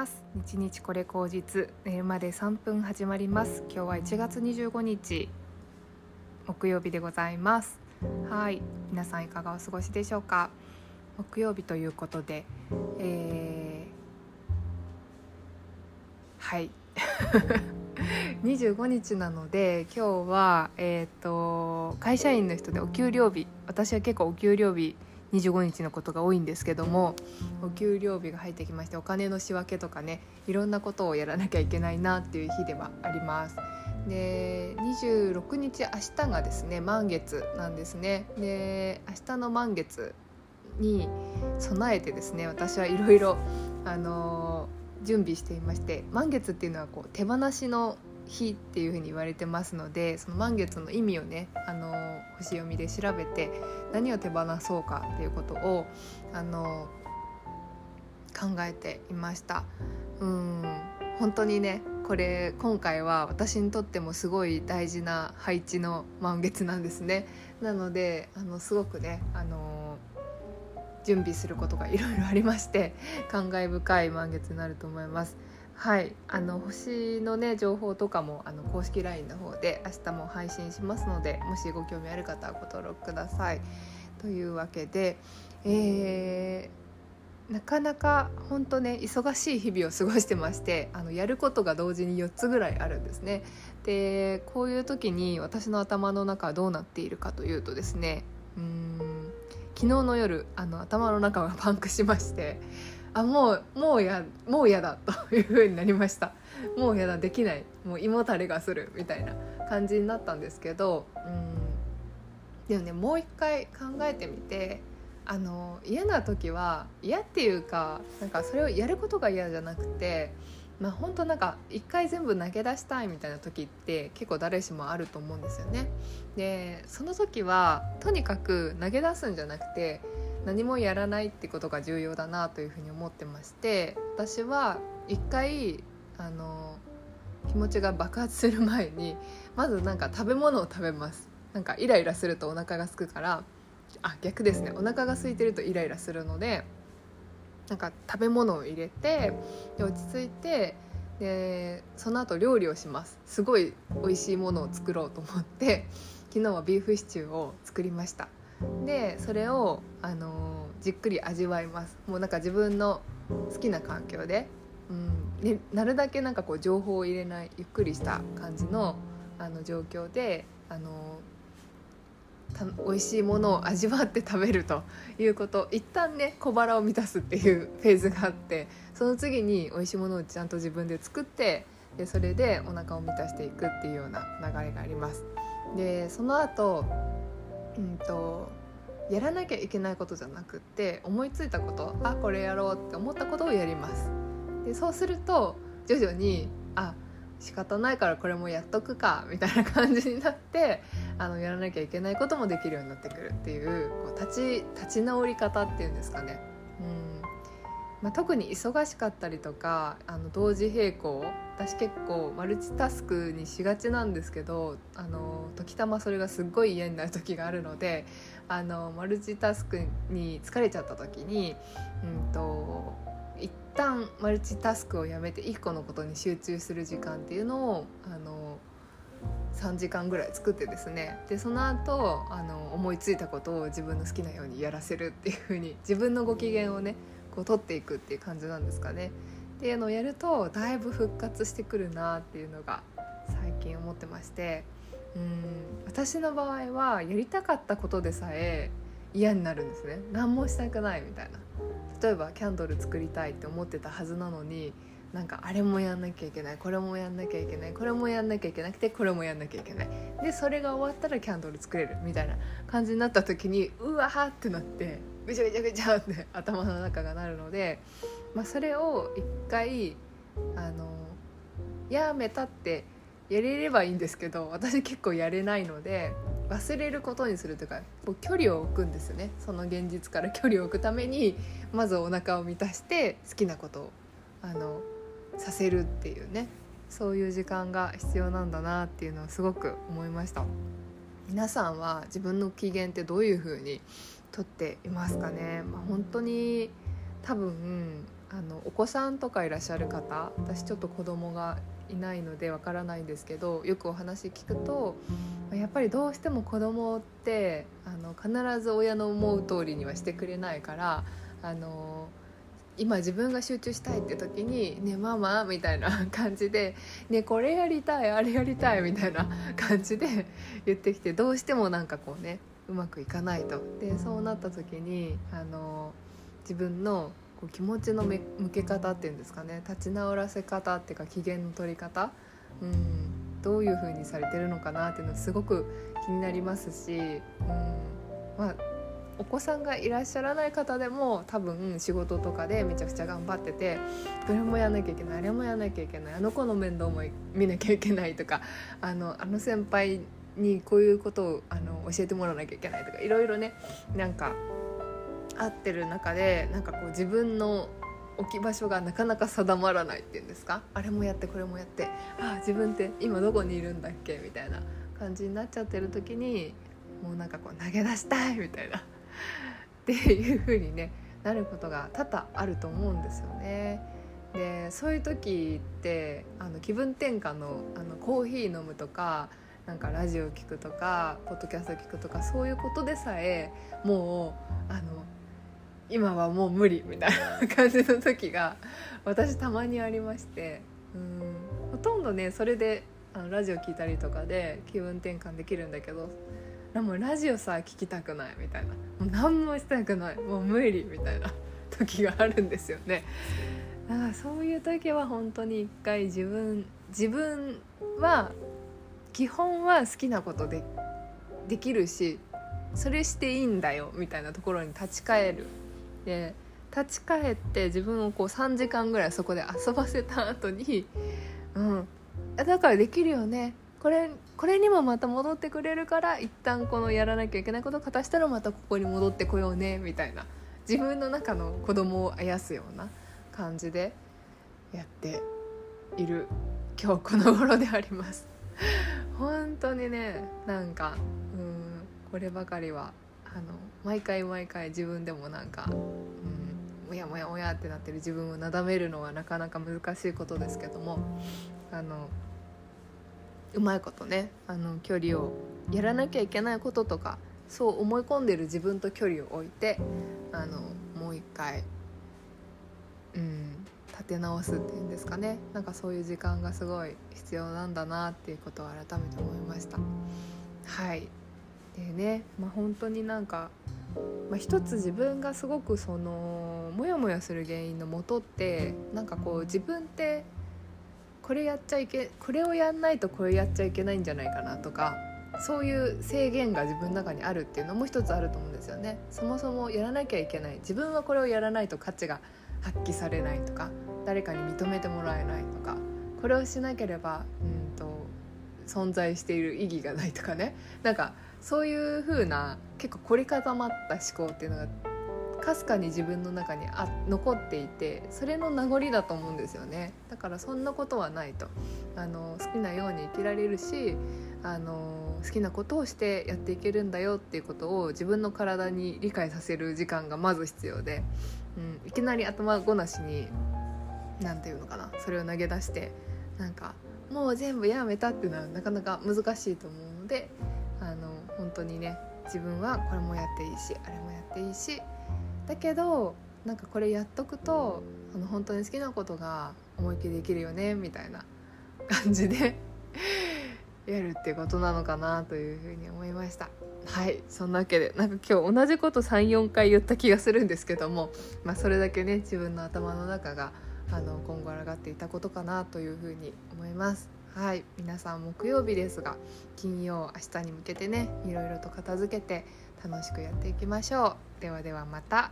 ます。日日これ口実。寝るまで3分始まります。今日は1月25日。木曜日でございます。はい。皆さんいかがお過ごしでしょうか。木曜日ということで、えー、はい。25日なので今日は、えーと会社員の人でお給料日。私は結構お給料日25日のことが多いんですけどもお給料日が入ってきましてお金の仕分けとかねいろんなことをやらなきゃいけないなっていう日ではあります。で26日明日がですね満月なんですねで明日の満月に備えてですね私はいろいろあの準備していまして満月っていうのはこう手放しの日っていうふうに言われてますのでその満月の意味をねあの星読みで調べて何を手放そうかっていうことをあの考えていました。うん本当にねこれ今回は私にとってもすごい大事な配置の満月なんですねなのであのすごくねあの準備することがいろいろありまして感慨深い満月になると思いますはい。あの星のね情報とかもあの公式 LINE の方で明日も配信しますのでもしご興味ある方はご登録ください。というわけで、えー、なかなか本当ね忙しい日々を過ごしてましてあのやることが同時に4つぐらいあるんですね。でこういう時に私の頭の中はどうなっているかというとですねうん昨日の夜あの頭の中がパンクしましてあもうもうやもう嫌だという風になりました。もう嫌だできない。もう胃もたれがするみたいな感じになったんですけどうん。でもねもう一回考えてみてあの嫌な時は嫌っていうかなんかそれをやることが嫌じゃなくてまあ本当なんか一回全部投げ出したいみたいな時って結構誰しもあると思うんですよね。でその時はとにかく投げ出すんじゃなくて何もやらないってことが重要だなというふうに思ってまして私は一回あの気持ちが爆発する前にまずなんか食べ物を食べます。なんかイライラするとお腹が空くからあ逆ですね。お腹が空いてるとイライラするのでなんか食べ物を入れてで落ち着いてでその後料理をします。すごい美味しいものを作ろうと思って昨日はビーフシチューを作りました。でそれを、あの、じっくり味わいます。もうなんか自分の好きな環境で、うん、なるだけなんかこう情報を入れないゆっくりした感じのあの状況で、あのー、美味しいものを味わって食べるということ。一旦ね小腹を満たすっていうフェーズがあってその次に美味しいものをちゃんと自分で作ってでそれでお腹を満たしていくっていうような流れがあります。でその後うんとやらなきゃいけないことじゃなくって思いついたことあこれやろうって思ったことをやりますでそうすると徐々にあ仕方ないからこれもやっとくかみたいな感じになってあのやらなきゃいけないこともできるようになってくるっていうこう立ち立ち直り方っていうんですかね。うんまあ、特に忙しかったりとかあの同時並行私結構マルチタスクにしがちなんですけどあの時たまそれがすっごい嫌になる時があるのであのマルチタスクに疲れちゃった時に、うんと、一旦マルチタスクをやめて1個のことに集中する時間っていうのをあの3時間ぐらい作ってですね。でその後あの思いついたことを自分の好きなようにやらせるっていう風に自分のご機嫌をねこう取っていくっていう感じなんですかね。っていうのをやるとだいぶ復活してくるなっていうのが最近思ってまして。うん私の場合はやりたかったことでさえ嫌になるんですね。何もしたくないみたいな。例えばキャンドル作りたいって思ってたはずなのになんかあれもやんなきゃいけないこれもやんなきゃいけないこれもやんなきゃいけなくてこれもやんなきゃいけない。でそれが終わったらキャンドル作れるみたいな感じになった時にうわーってなってぐちゃぐちゃぐちゃって頭の中がなるので、まあ、それを一回あのやめたってやれればいいんですけど私結構やれないので忘れることにするというかこう距離を置くんですよね。その現実から距離を置くためにまずお腹を満たして好きなことをあのさせるっていうね。そういう時間が必要なんだなっていうのをすごく思いました。皆さんは自分の機嫌ってどういう風にとっていますかね、まあ、本当に多分あのお子さんとかいらっしゃる方私ちょっと子供がいないのでわからないんですけどよくお話聞くとやっぱりどうしても子供ってあの必ず親の思う通りにはしてくれないからあの今自分が集中したいって時に「ねママ」みたいな 感じで「ねこれやりたいあれやりたい」みたいな 感じで言ってきてどうしてもなんかこうねうまくいかないと。でそうなった時にあの自分のこう気持ちの向け方っていうんですかね立ち直らせ方っていうか機嫌の取り方、うん、どういう風にされてるのかなっていうのすごく気になりますし、うん、まあお子さんがいらっしゃらない方でも多分仕事とかでめちゃくちゃ頑張っててどれもやんなきゃいけないあれもやんなきゃいけないあの子の面倒も見なきゃいけないとかあのあの先輩にこういうことをあの教えてもらわなきゃいけないとかいろいろねなんか合ってる中でなんかこう自分の置き場所がなかなか定まらないっていうんですか？あれもやってこれもやってああ自分って今どこにいるんだっけみたいな感じになっちゃってる時にもうなんかこう投げ出したいみたいな っていう風にねなることが多々あると思うんですよね。でそういう時ってあの気分転換のあのコーヒー飲むとかなんかラジオ聴くとかポッドキャスト聞くとかそういうことでさえもうあの今はもう無理みたいな感じの時が私たまにありましてうんほとんどねそれであのラジオ聴いたりとかで気分転換できるんだけどでもラジオさ聞きたくないみたいな。もう何もしたくない。もう無理みたいな 時があるんですよね。だからそういう時は本当に一回自分自分は基本は好きなことでできるしそれしていいんだよみたいなところに立ち返る。で立ち返って自分をこう3時間ぐらいそこで遊ばせた後にうん。だからできるよね。これこれにもまた戻ってくれるから一旦このやらなきゃいけないことを果たしたらまたここに戻ってこようねみたいな。自分の中の子供をあやすような感じでやっている今日この頃であります。本当にねなんかうんこればかりはあの毎回毎回自分でもなんか、うん、もやもやもやってなってる自分をなだめるのはなかなか難しいことですけどもあのうまいことねあの距離をやらなきゃいけないこととかそう思い込んでる自分と距離を置いてあのもう一回、うん、立て直すっていうんですかねなんかそういう時間がすごい必要なんだなっていうことを改めて思いました。はいでね、まあ、本当になんか、まあ、一つ自分がすごくそのモヤモヤする原因のもとってなんかこう自分ってこれやっちゃいけこれをやんないとこれやっちゃいけないんじゃないかなとかそういう制限が自分の中にあるっていうのも一つあると思うんですよね。そもそもやらなきゃいけない自分はこれをやらないと価値が発揮されないとか誰かに認めてもらえないとかこれをしなければうんと存在している意義がないとかね。なんかそういう風な結構凝り固まった思考っていうのがかすかに自分の中にあ残っていてそれの名残だと思うんですよね。だからそんなことはないと。あの好きなように生きられるしあの好きなことをしてやっていけるんだよっていうことを自分の体に理解させる時間がまず必要で、うん、いきなり頭ごなしに何て言うのかなそれを投げ出してなんかもう全部やめたっていうのはなかなか難しいと思うのであの本当にね自分はこれもやっていいしあれもやっていいしだけどなんかこれやっとくとあの本当に好きなことが思いっきりできるよねみたいな 感じで やるってことなのかなというふうに思いました。はいそんなわけでなんか今日同じこと34回言った気がするんですけども、まあ、それだけね自分の頭の中があの今後上がっていたことかなというふうに思います。はい。皆さん木曜日ですが金曜明日に向けてねいろいろと片付けて楽しくやっていきましょう。ではではまた。